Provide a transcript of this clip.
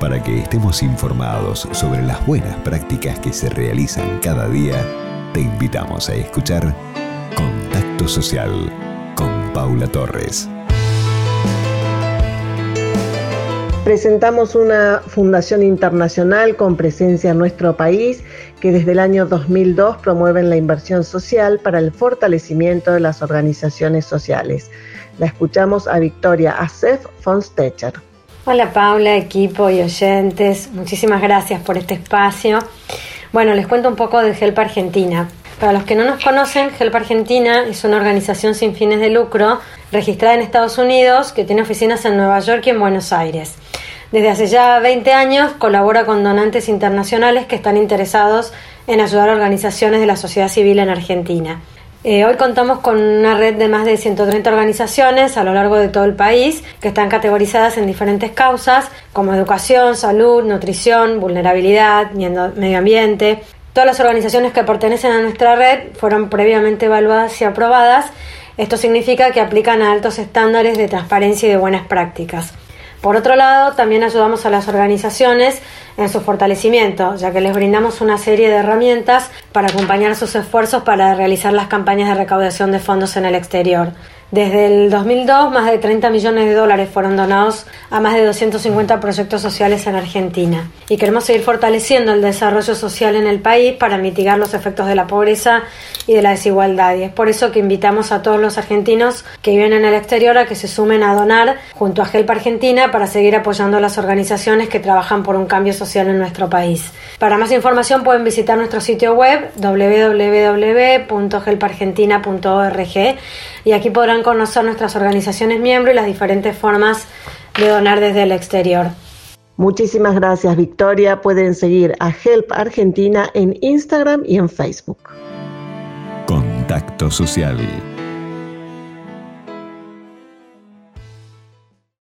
Para que estemos informados sobre las buenas prácticas que se realizan cada día, te invitamos a escuchar Contacto Social con Paula Torres. Presentamos una fundación internacional con presencia en nuestro país que desde el año 2002 promueven la inversión social para el fortalecimiento de las organizaciones sociales. La escuchamos a Victoria Acef von Stecher. Hola Paula, equipo y oyentes, muchísimas gracias por este espacio. Bueno, les cuento un poco de HELP Argentina. Para los que no nos conocen, HELP Argentina es una organización sin fines de lucro registrada en Estados Unidos que tiene oficinas en Nueva York y en Buenos Aires. Desde hace ya 20 años colabora con donantes internacionales que están interesados en ayudar a organizaciones de la sociedad civil en Argentina. Eh, hoy contamos con una red de más de 130 organizaciones a lo largo de todo el país que están categorizadas en diferentes causas como educación, salud, nutrición, vulnerabilidad, medio ambiente. Todas las organizaciones que pertenecen a nuestra red fueron previamente evaluadas y aprobadas. Esto significa que aplican a altos estándares de transparencia y de buenas prácticas. Por otro lado, también ayudamos a las organizaciones en su fortalecimiento, ya que les brindamos una serie de herramientas para acompañar sus esfuerzos para realizar las campañas de recaudación de fondos en el exterior. Desde el 2002, más de 30 millones de dólares fueron donados a más de 250 proyectos sociales en Argentina. Y queremos seguir fortaleciendo el desarrollo social en el país para mitigar los efectos de la pobreza y de la desigualdad. Y es por eso que invitamos a todos los argentinos que viven en el exterior a que se sumen a donar junto a HELP Argentina para seguir apoyando a las organizaciones que trabajan por un cambio social en nuestro país. Para más información pueden visitar nuestro sitio web www.helpargentina.org y aquí podrán conocer nuestras organizaciones miembros y las diferentes formas de donar desde el exterior. Muchísimas gracias Victoria. Pueden seguir a Help Argentina en Instagram y en Facebook. Contacto Social